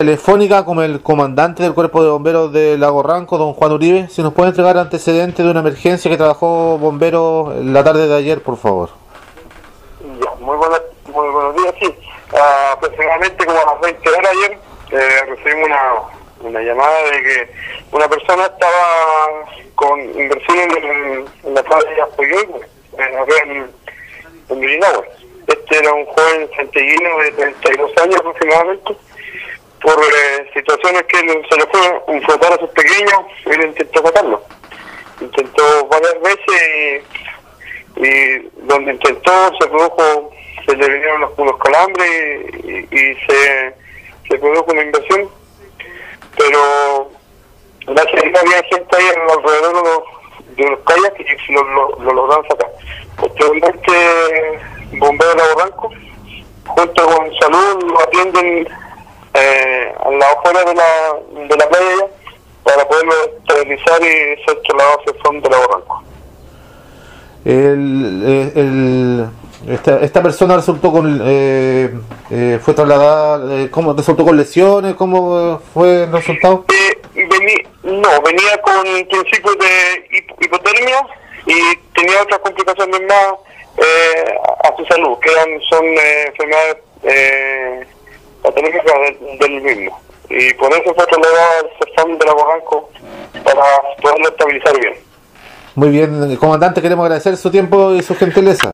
telefónica con el comandante del cuerpo de bomberos de Lago Ranco, don Juan Uribe. Si nos puede entregar antecedentes de una emergencia que trabajó bomberos la tarde de ayer, por favor. Muy, buenos días, sí. Uh, aproximadamente como a las 20 horas ayer eh, recibimos una, llamada de que una persona estaba con inversión en, la playa Apoyoy, en, en, en Este era un joven santiaguino de 32 años aproximadamente por eh, situaciones que se le fue un a sus pequeños, él intentó matarlo. Intentó varias veces y, donde intentó se produjo, se le vinieron unos, calambres y, se, se produjo una invasión, pero gracias a Dios había gente ahí alrededor de los, de los calles y lo, lo, lo lograron sacar. Posteriormente, bomberos de Lago junto con salud, lo atienden eh, a la afuera de la, de la playa para poderlo esterilizar y ser trasladado hacia el fondo de la barranco. El, eh, el, esta, esta persona resultó con eh, eh, fue trasladada eh, cómo resultó con lesiones cómo fue el resultado eh, no venía con principios de hip hipotermia y tenía otras complicaciones más eh, a su salud que eran son enfermedades patológicas del, mismo. Y por eso fue trasladado al CEFAM de la Barranco para poderlo estabilizar bien. Muy bien comandante queremos agradecer su tiempo y su gentileza